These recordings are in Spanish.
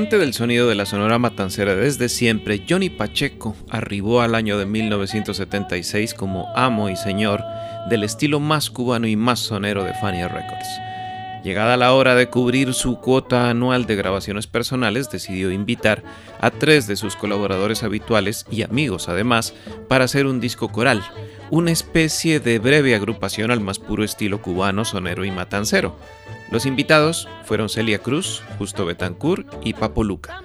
Amante del sonido de la Sonora Matancera desde siempre, Johnny Pacheco arribó al año de 1976 como amo y señor del estilo más cubano y más sonero de Fania Records. Llegada la hora de cubrir su cuota anual de grabaciones personales, decidió invitar a tres de sus colaboradores habituales y amigos además para hacer un disco coral, una especie de breve agrupación al más puro estilo cubano, sonero y matancero. Los invitados fueron Celia Cruz, Justo Betancourt y Papo Luca.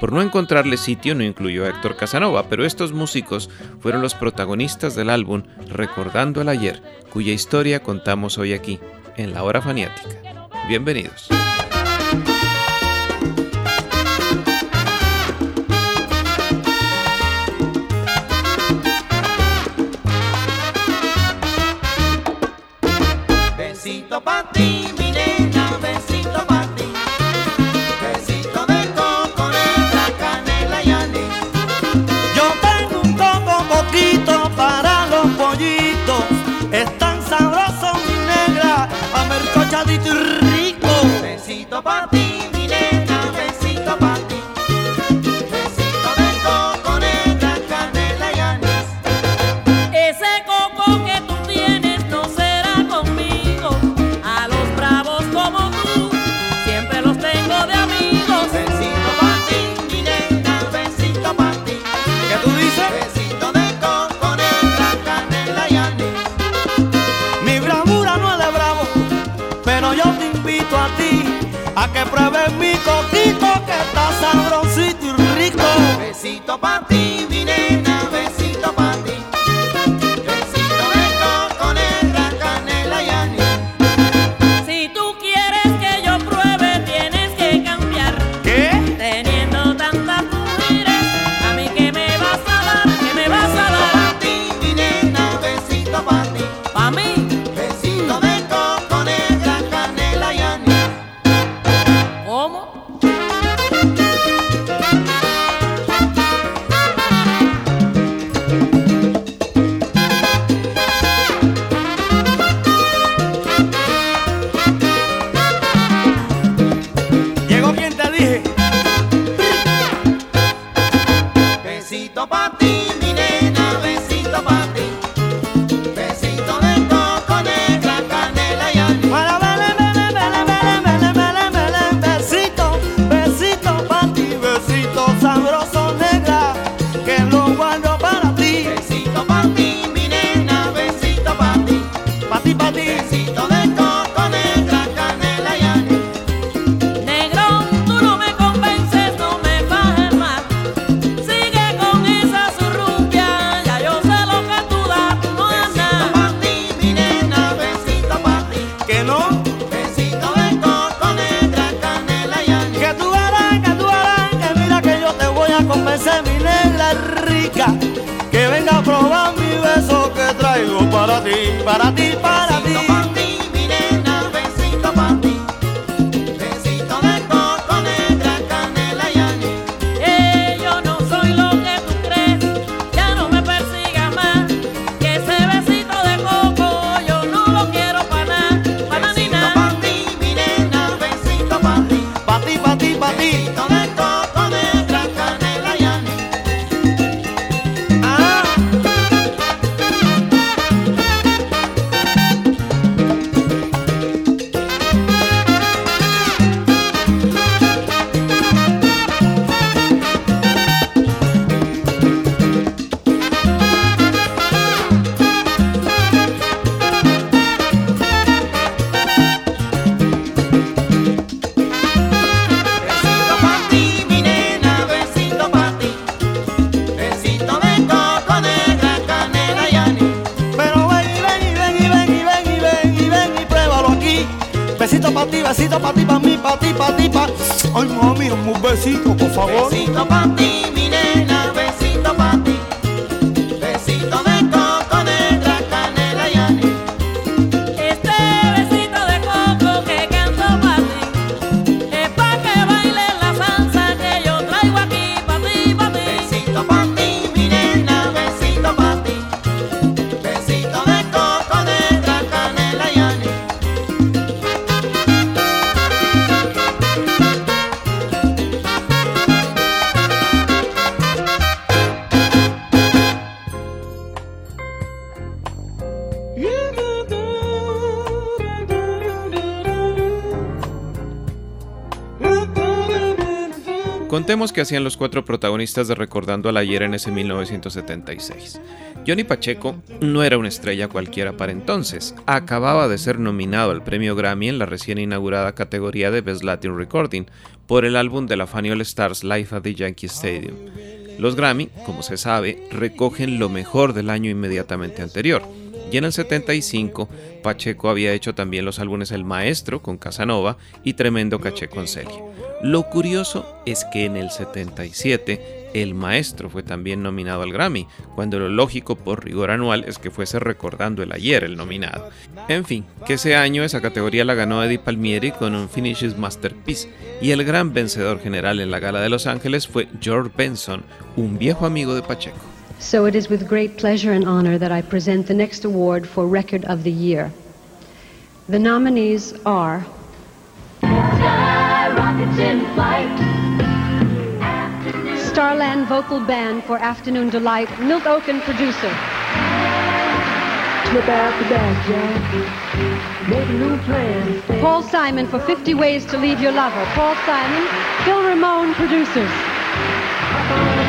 Por no encontrarle sitio no incluyó a Héctor Casanova, pero estos músicos fueron los protagonistas del álbum Recordando el ayer, cuya historia contamos hoy aquí, en La Hora Faniática. Bienvenidos. Besito para ti, mi manchadito y rico. Besito para Your bump Contemos que hacían los cuatro protagonistas de Recordando al Ayer en ese 1976. Johnny Pacheco no era una estrella cualquiera para entonces. Acababa de ser nominado al premio Grammy en la recién inaugurada categoría de Best Latin Recording por el álbum de la Fanny All Stars Live at the Yankee Stadium. Los Grammy, como se sabe, recogen lo mejor del año inmediatamente anterior. Y en el 75, Pacheco había hecho también los álbumes El Maestro con Casanova y Tremendo Caché con Celia. Lo curioso es que en el 77 El Maestro fue también nominado al Grammy, cuando lo lógico por rigor anual es que fuese recordando el ayer el nominado. En fin, que ese año esa categoría la ganó Eddie Palmieri con un Finishes Masterpiece y el gran vencedor general en la gala de Los Ángeles fue George Benson, un viejo amigo de Pacheco. So it is with great pleasure and honor that I present the next award for Record of the Year. The nominees are Starland Vocal Band for Afternoon Delight, Milt Oaken producer. Paul Simon for 50 Ways to Leave Your Lover. Paul Simon, Phil Ramone producers.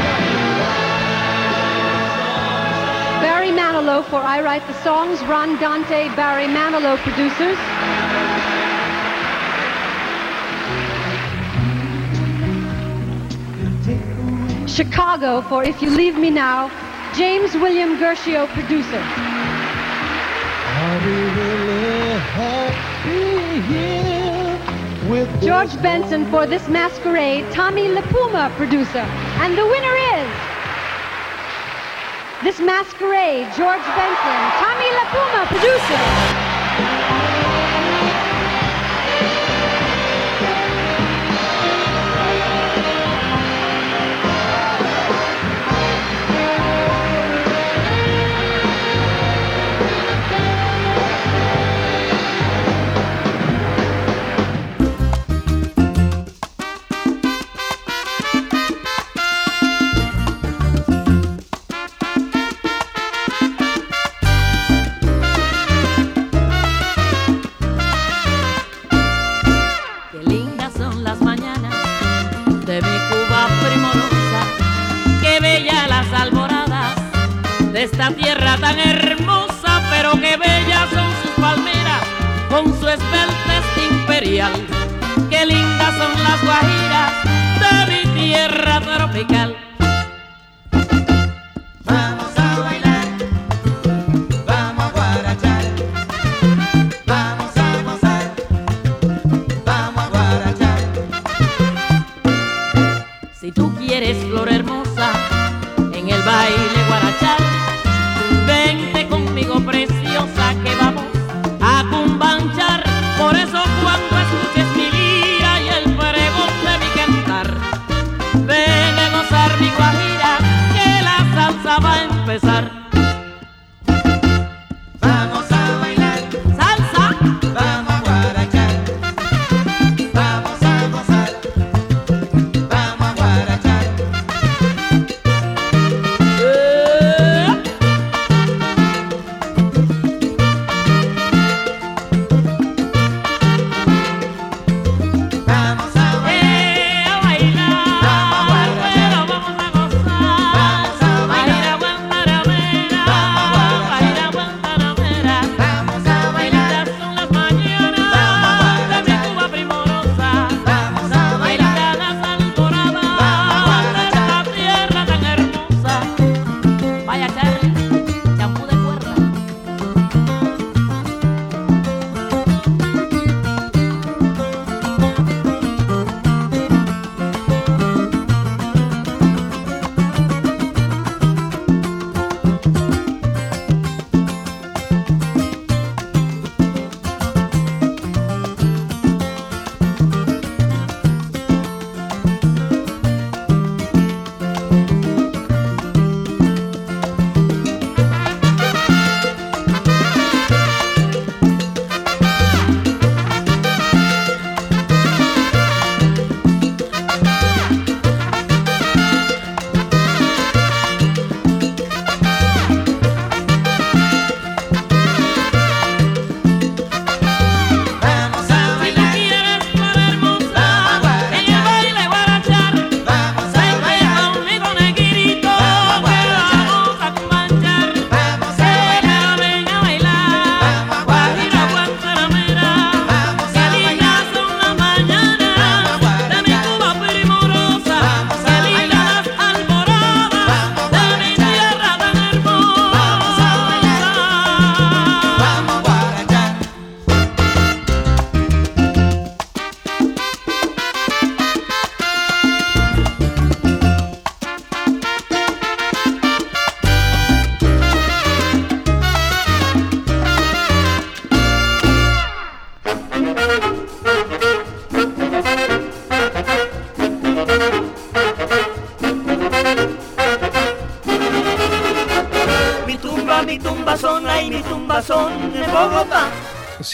Manilow for I Write the Songs. Ron Dante, Barry Manilow producers. Chicago for If You Leave Me Now. James William Gershio producer. George Benson for This Masquerade. Tommy LaPuma producer. And the winner is. This Masquerade, George Benson, Tommy LaPuma, producer. De esta tierra tan hermosa, pero qué bellas son sus palmeras con su esbeltez imperial. Qué lindas son las guajiras de mi tierra tropical.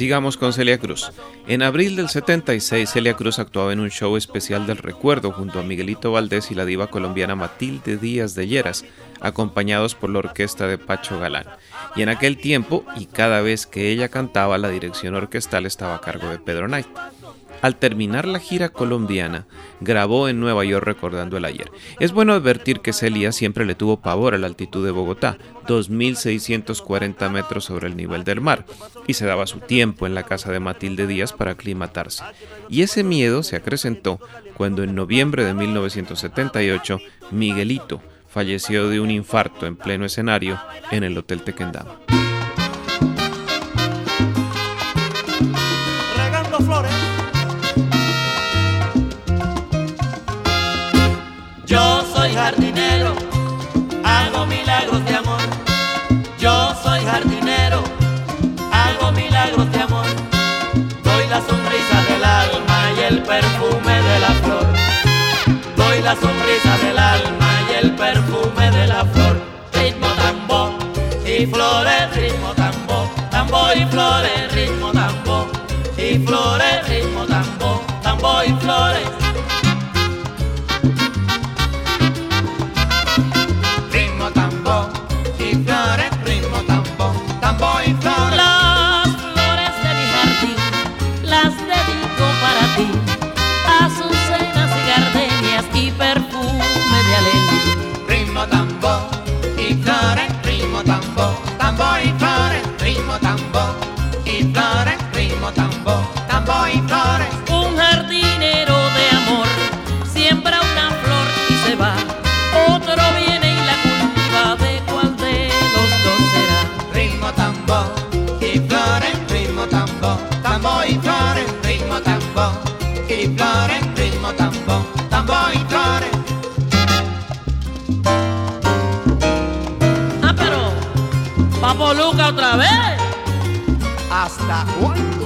Sigamos con Celia Cruz. En abril del 76, Celia Cruz actuaba en un show especial del recuerdo junto a Miguelito Valdés y la diva colombiana Matilde Díaz de Lleras, acompañados por la orquesta de Pacho Galán. Y en aquel tiempo, y cada vez que ella cantaba, la dirección orquestal estaba a cargo de Pedro Knight. Al terminar la gira colombiana, grabó en Nueva York recordando el ayer. Es bueno advertir que Celia siempre le tuvo pavor a la altitud de Bogotá, 2.640 metros sobre el nivel del mar, y se daba su tiempo en la casa de Matilde Díaz para aclimatarse. Y ese miedo se acrecentó cuando en noviembre de 1978 Miguelito falleció de un infarto en pleno escenario en el Hotel Tequendama. Perfume de la flor. Doy la sonrisa del alma y el perfume de la flor. Ritmo tambo y flores, ritmo tambo, tambo y flores, that one.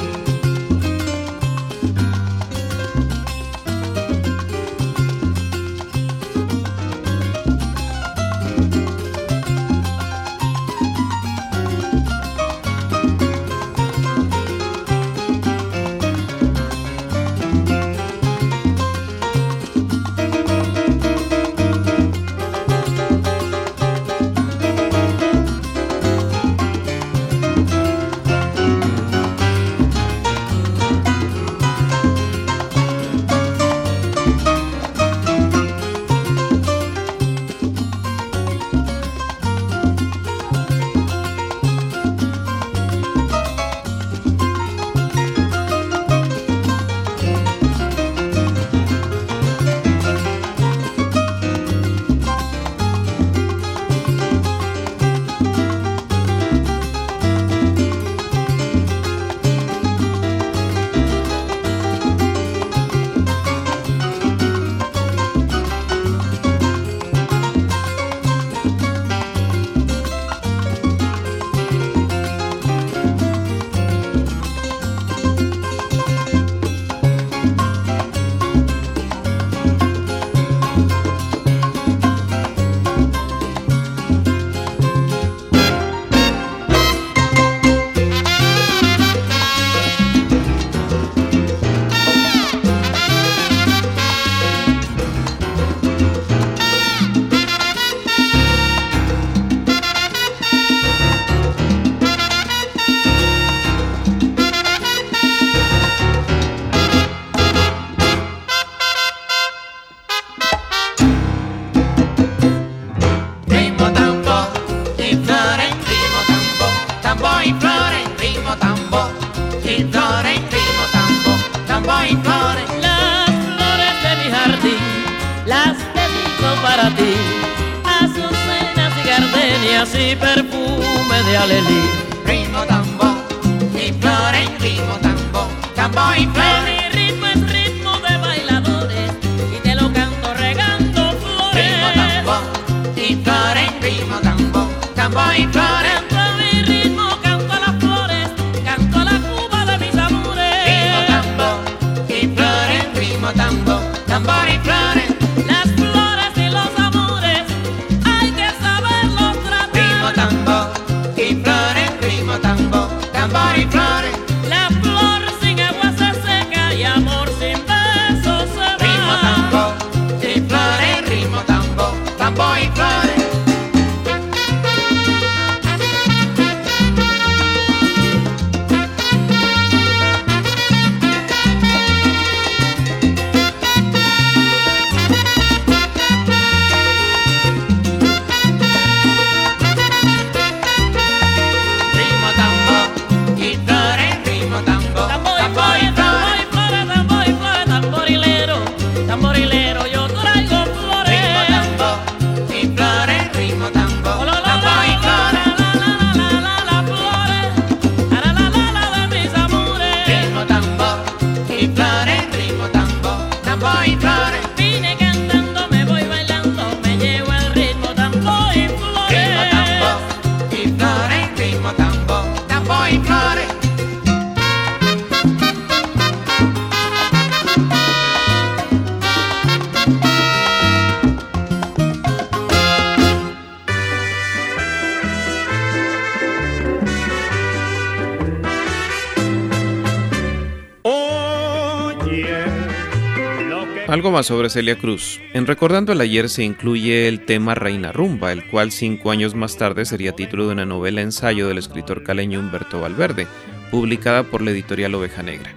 Sobre Celia Cruz. En Recordando el Ayer se incluye el tema Reina Rumba, el cual cinco años más tarde sería título de una novela ensayo del escritor caleño Humberto Valverde, publicada por la editorial Oveja Negra.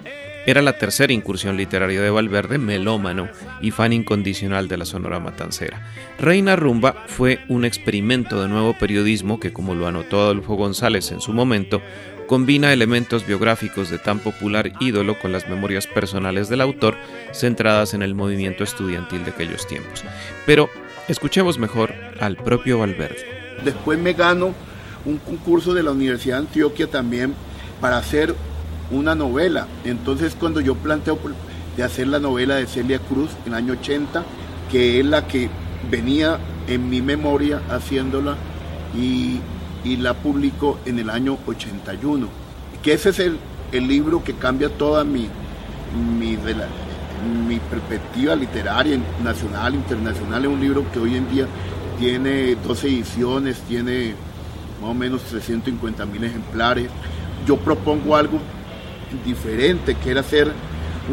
Era la tercera incursión literaria de Valverde, melómano y fan incondicional de la Sonora Matancera. Reina Rumba fue un experimento de nuevo periodismo que, como lo anotó Adolfo González en su momento, combina elementos biográficos de tan popular ídolo con las memorias personales del autor centradas en el movimiento estudiantil de aquellos tiempos. Pero escuchemos mejor al propio Valverde. Después me gano un concurso de la Universidad de Antioquia también para hacer una novela. Entonces cuando yo planteo de hacer la novela de Celia Cruz en el año 80, que es la que venía en mi memoria haciéndola y y la publicó en el año 81. Que ese es el, libro que cambia toda mi, mi, mi perspectiva literaria, nacional, internacional. Es un libro que hoy en día tiene 12 ediciones, tiene más o menos 350 mil ejemplares. Yo propongo algo diferente, que era hacer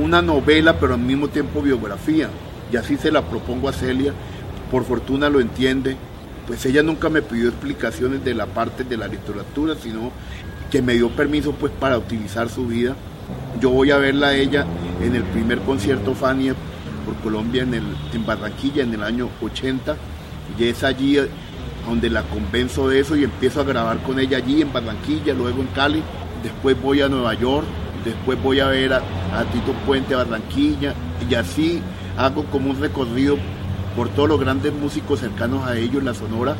una novela, pero al mismo tiempo biografía. Y así se la propongo a Celia. Por fortuna lo entiende pues ella nunca me pidió explicaciones de la parte de la literatura, sino que me dio permiso pues para utilizar su vida. Yo voy a verla a ella en el primer concierto Fania por Colombia en, el, en Barranquilla en el año 80 y es allí donde la convenzo de eso y empiezo a grabar con ella allí en Barranquilla, luego en Cali, después voy a Nueva York, después voy a ver a, Tito Puente a Barranquilla y así hago como un recorrido por todos los grandes músicos cercanos a ellos, la Sonora.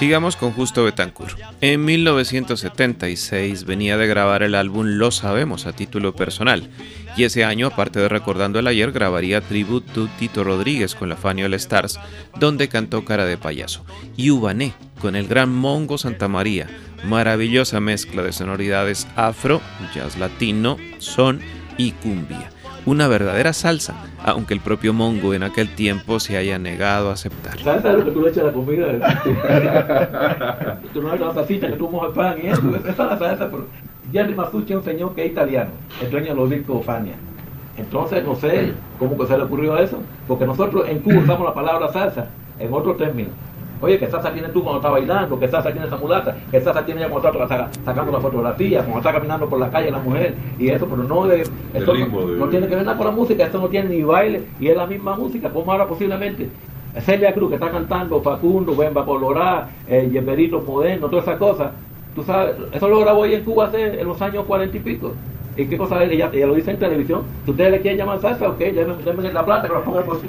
Sigamos con Justo Betancourt. En 1976 venía de grabar el álbum Lo Sabemos a título personal, y ese año, aparte de Recordando el Ayer, grabaría Tribute to Tito Rodríguez con la Fanny All Stars, donde cantó Cara de Payaso, y Ubané con el gran Mongo Santa María, maravillosa mezcla de sonoridades afro, jazz latino, son y cumbia una verdadera salsa, aunque el propio Mongo en aquel tiempo se haya negado a aceptar. Salsa es lo que tú le echas a la comida. tú no la salsita que tú mojas pan y eso, esa es la salsa. Pero Jerry Masucci es un señor que es italiano, el dueño de los discos Fania. Entonces, no sé cómo que se le ocurrió eso, porque nosotros en Cuba usamos la palabra salsa en otro término. Oye, que salsa tiene tú cuando está bailando, que salsa tiene esa mulata, que salsa tiene ella cuando está sacando la fotografía, cuando está caminando por la calle la mujer, y eso, pero no de, eso no, tiene que ver nada con la música, eso no tiene ni baile, y es la misma música, como ahora posiblemente. Celia Cruz que está cantando, Facundo, Bemba Colorá, el Yemerito Moderno, todas esas cosas. Tú sabes, eso lo grabó ahí en Cuba hace en los años cuarenta y pico. ¿Y qué cosa es? Ella, ella, lo dice en televisión. Si ustedes le quieren llamar salsa, ok, denme, la plata que lo pongan por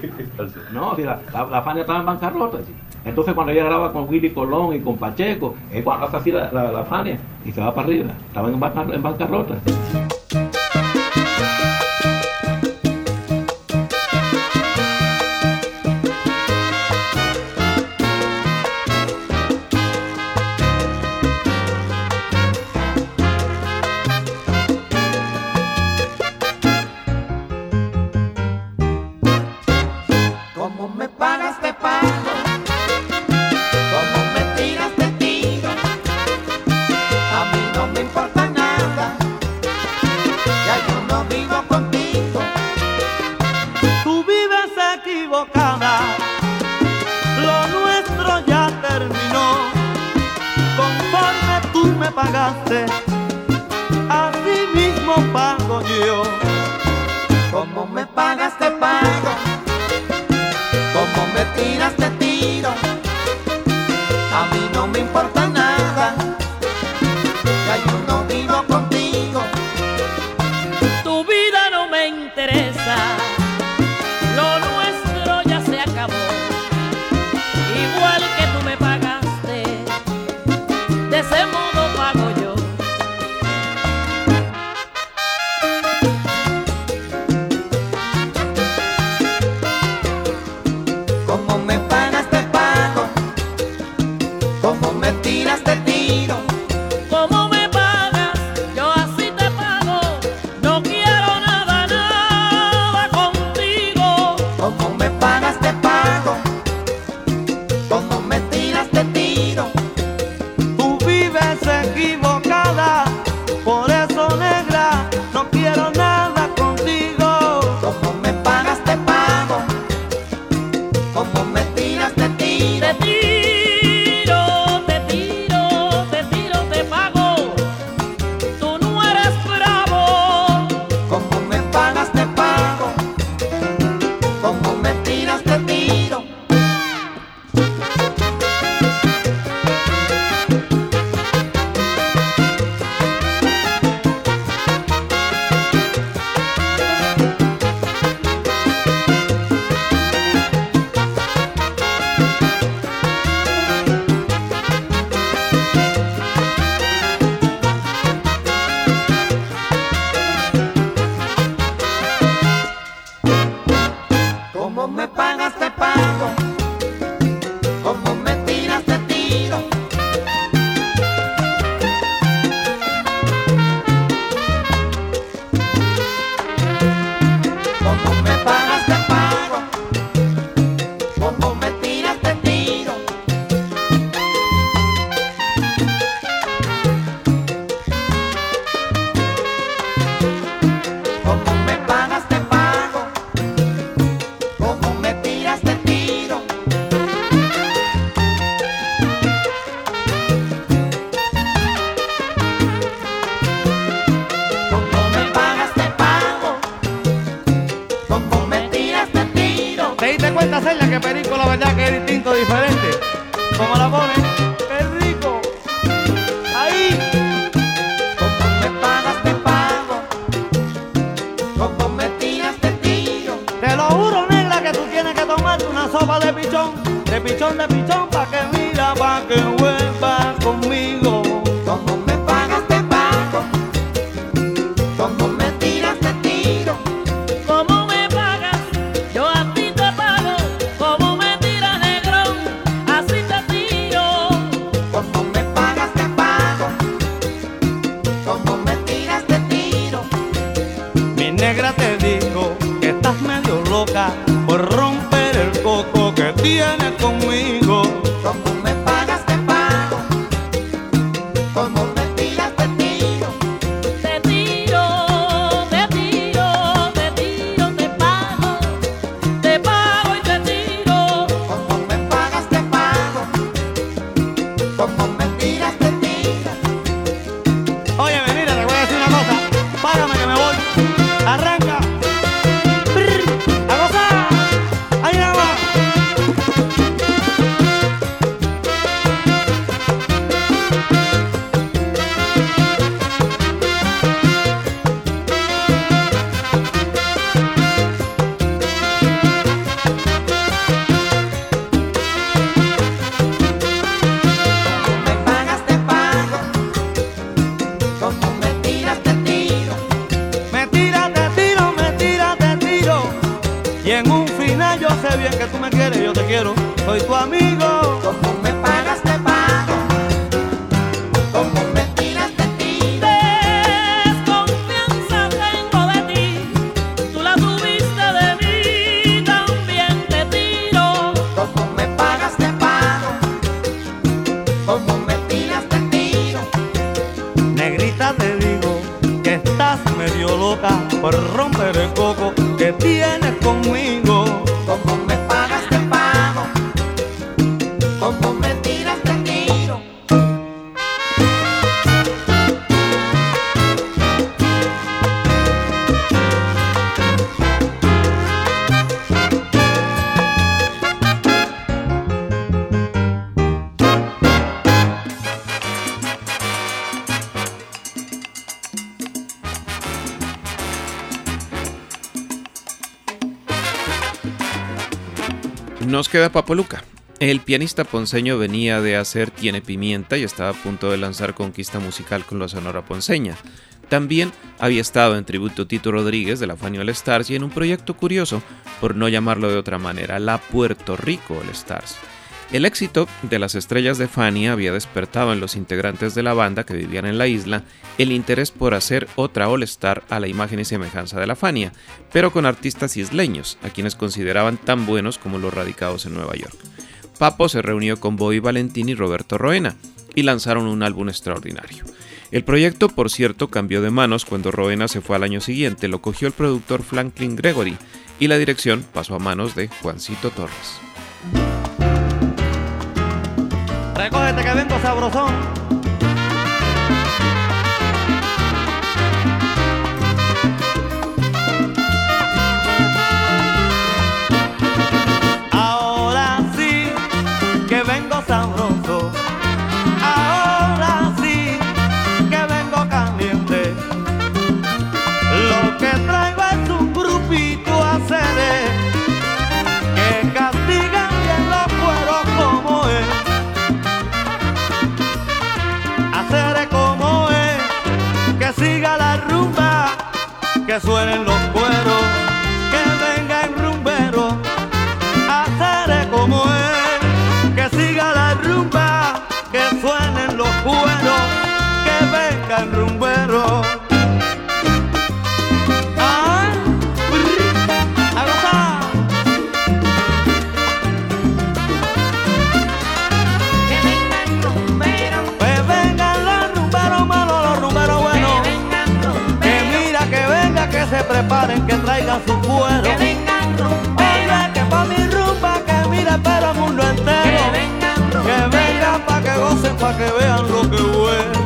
No, si la, la, la Fania estaba en bancarrota. ¿sí? Entonces cuando ella graba con Willy Colón y con Pacheco, es cuando hace así la, la, la Fania y se va para arriba. Estaba en, bancar, en bancarrota. Como no me importa Papoluca. El pianista ponceño venía de hacer Tiene Pimienta y estaba a punto de lanzar Conquista Musical con la Sonora Ponceña. También había estado en tributo Tito Rodríguez de la Fania All Stars y en un proyecto curioso, por no llamarlo de otra manera, la Puerto Rico All Stars. El éxito de las estrellas de Fania había despertado en los integrantes de la banda que vivían en la isla el interés por hacer otra All Star a la imagen y semejanza de la Fania, pero con artistas isleños, a quienes consideraban tan buenos como los radicados en Nueva York. Papo se reunió con Bobby Valentín y Roberto Roena y lanzaron un álbum extraordinario. El proyecto, por cierto, cambió de manos cuando Roena se fue al año siguiente, lo cogió el productor Franklin Gregory y la dirección pasó a manos de Juancito Torres. Recógete que vengo sabrosón. Ahora sí que vengo sabroso. Que suenen los que traigan su cuero. que vengan Oye, que pa' mi rumba, que mira, pero el mundo que entero. vengan Que vengan pa' que gocen, pa' que vean lo que es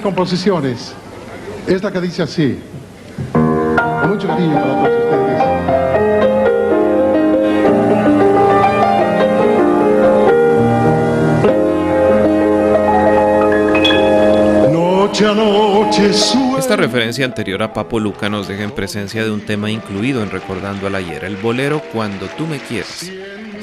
composiciones. Esta que dice así. Con mucho cariño para todos ustedes. Esta referencia anterior a Papo Luca nos deja en presencia de un tema incluido en Recordando al Ayer, el bolero Cuando tú me quieras.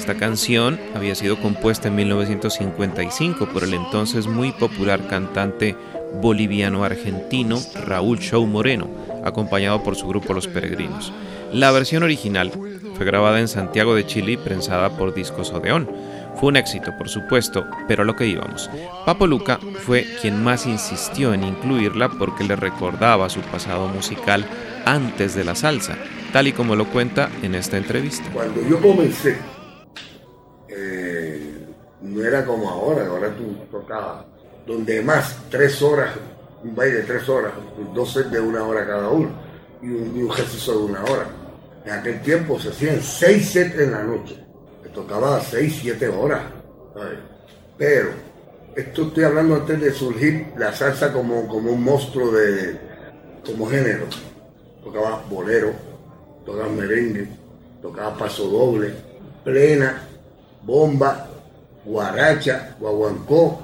Esta canción había sido compuesta en 1955 por el entonces muy popular cantante boliviano-argentino Raúl Show Moreno, acompañado por su grupo Los Peregrinos. La versión original fue grabada en Santiago de Chile y prensada por Discos Odeón. Fue un éxito, por supuesto, pero a lo que íbamos. Papo Luca fue quien más insistió en incluirla porque le recordaba su pasado musical antes de la salsa, tal y como lo cuenta en esta entrevista. Cuando yo comencé, eh, no era como ahora, ahora tú tocabas donde más tres horas, un baile de tres horas, dos sets de una hora cada uno y un, ejercicio de una hora. En aquel tiempo se hacían seis sets en la noche, me tocaba seis, siete horas. Pero, esto estoy hablando antes de surgir la salsa como, como un monstruo de, como género. Tocaba bolero, tocaba merengue, tocaba paso doble, plena, bomba, guaracha, guaguancó,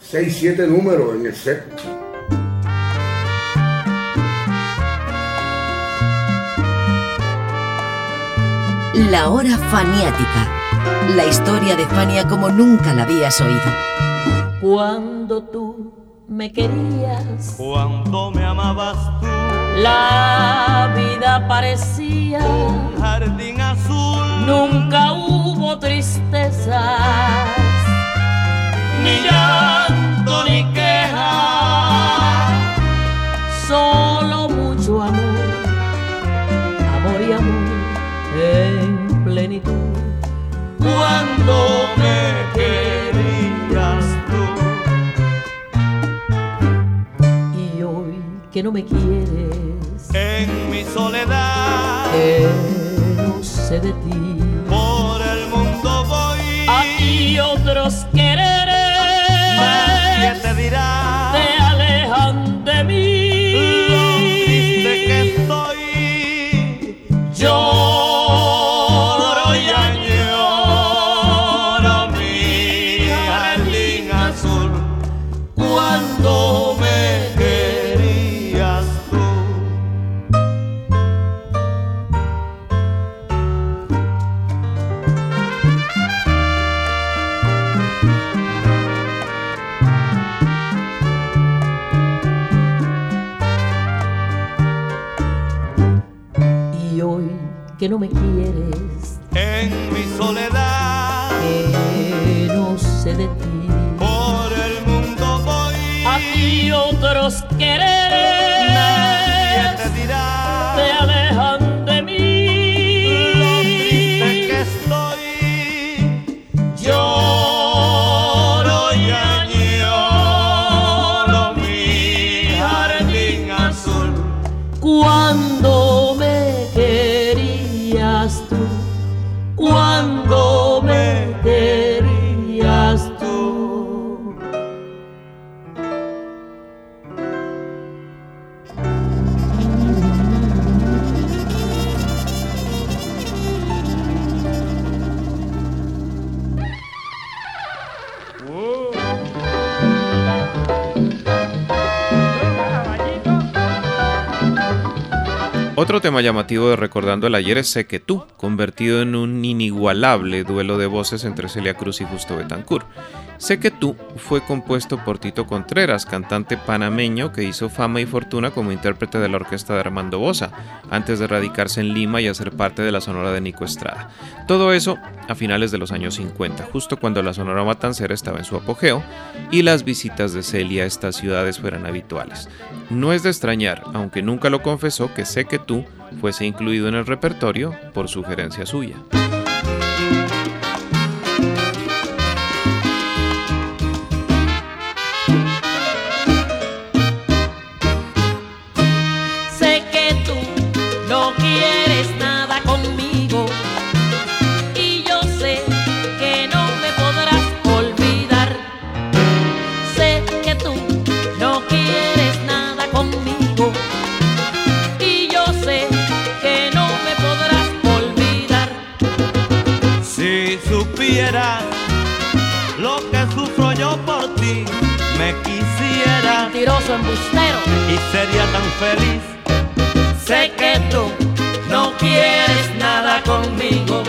6, 7 números en el set. La hora faniática. La historia de Fania como nunca la habías oído. Cuando tú me querías. Cuando me amabas tú. La vida parecía un jardín azul nunca hubo tristezas, ni llanto ni queja, solo mucho amor, amor y amor en plenitud. Cuando me querías tú y hoy que no me quieres en mi soledad. Eh no sé de ti. por el mundo voy. Hay otros quereres Nadie te dirá que no me quieres, En mi soledad, que no sé de ti. por el mundo voy. Hay otros quereres Nadie te dirá te alejan de mí. lo triste que estoy. Lloro y añoro mi jardín azul. cuando me Otro tema llamativo de Recordando el Ayer es Sé que tú, convertido en un inigualable duelo de voces entre Celia Cruz y Justo Betancourt. Sé que tú fue compuesto por Tito Contreras, cantante panameño que hizo fama y fortuna como intérprete de la orquesta de Armando Bosa, antes de radicarse en Lima y hacer parte de la sonora de Nico Estrada. Todo eso a finales de los años 50, justo cuando la sonora matancera estaba en su apogeo y las visitas de Celia a estas ciudades fueran habituales. No es de extrañar, aunque nunca lo confesó, que Sé que tú fuese incluido en el repertorio por sugerencia suya. Mentiroso embustero. y sería tan feliz. Sé que tú no quieres nada conmigo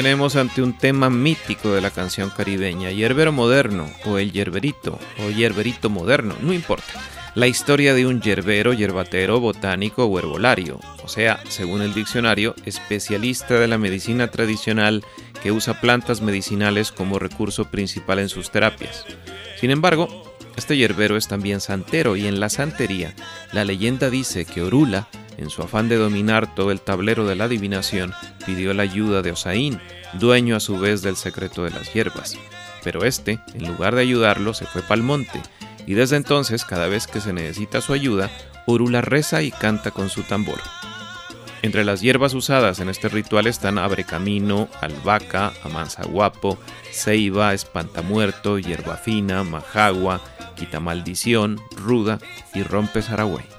detenemos ante un tema mítico de la canción caribeña, yerbero moderno o el yerberito o yerberito moderno, no importa. La historia de un yerbero, yerbatero, botánico o herbolario, o sea, según el diccionario, especialista de la medicina tradicional que usa plantas medicinales como recurso principal en sus terapias. Sin embargo, este yerbero es también santero y en la santería, la leyenda dice que Orula en su afán de dominar todo el tablero de la adivinación, pidió la ayuda de Osaín, dueño a su vez del secreto de las hierbas. Pero este, en lugar de ayudarlo, se fue pa'l monte, y desde entonces, cada vez que se necesita su ayuda, Orula reza y canta con su tambor. Entre las hierbas usadas en este ritual están abrecamino, albahaca, amanzaguapo, ceiba, espantamuerto, hierba fina, majagua, quitamaldición, ruda y rompe saragüey.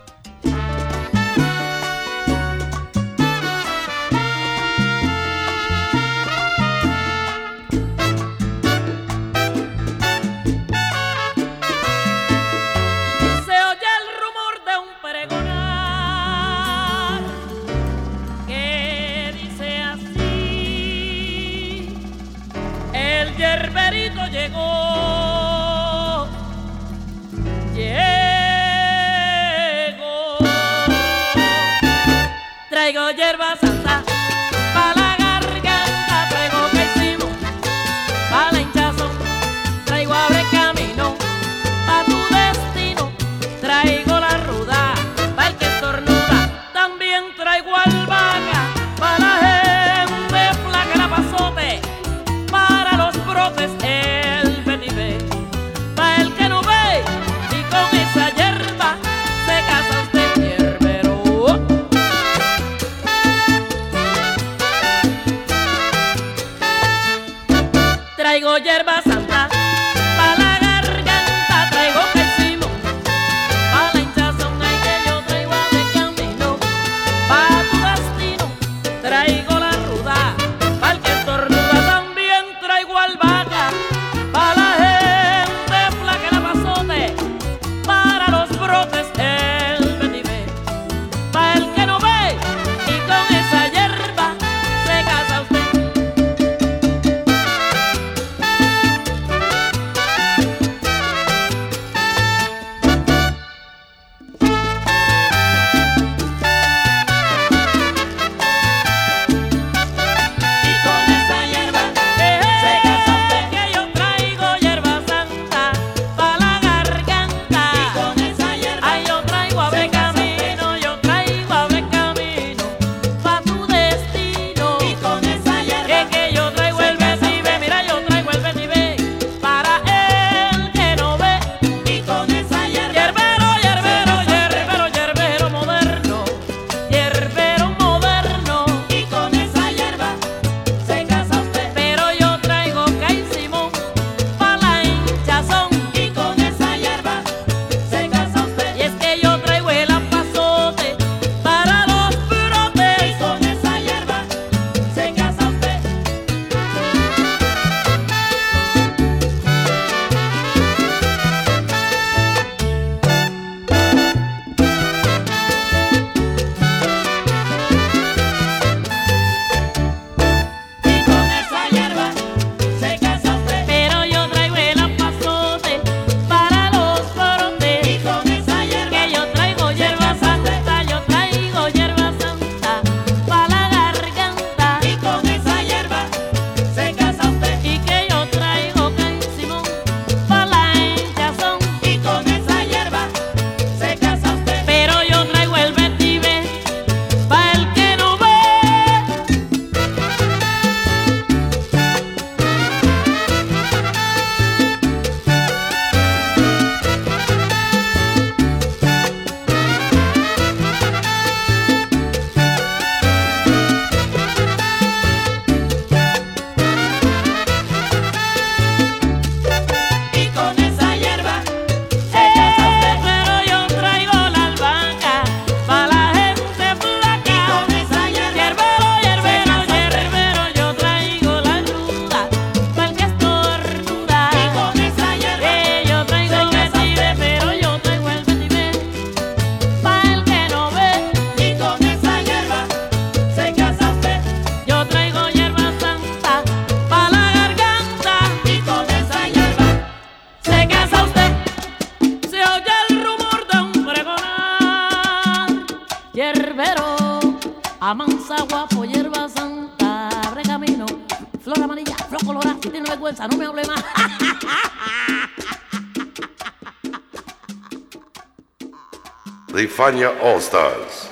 Fania All Stars.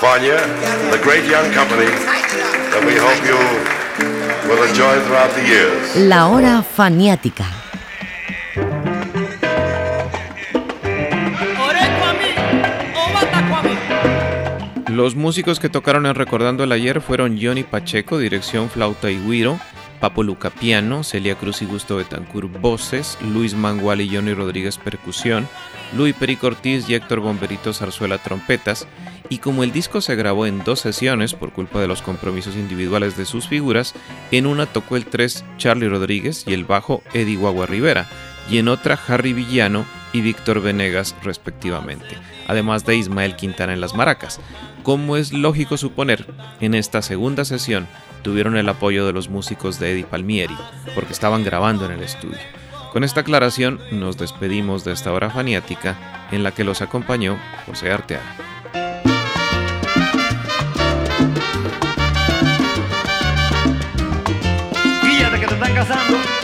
Fania, the great young company that we hope you will enjoy throughout the years. La hora faniática. Los músicos que tocaron en Recordando el Ayer fueron Johnny Pacheco, dirección flauta y guiro, Papo Luca piano, Celia Cruz y Gusto Betancourt voces, Luis Mangual y Johnny Rodríguez percusión, Luis Perico Ortiz y Héctor Bomberito Zarzuela trompetas, y como el disco se grabó en dos sesiones por culpa de los compromisos individuales de sus figuras, en una tocó el 3 Charlie Rodríguez y el bajo Eddie Guagua Rivera, y en otra Harry Villano y Víctor Venegas respectivamente, además de Ismael Quintana en las maracas. Como es lógico suponer, en esta segunda sesión tuvieron el apoyo de los músicos de Eddie Palmieri, porque estaban grabando en el estudio. Con esta aclaración nos despedimos de esta hora faniática en la que los acompañó José Arteaga. Que te están casando.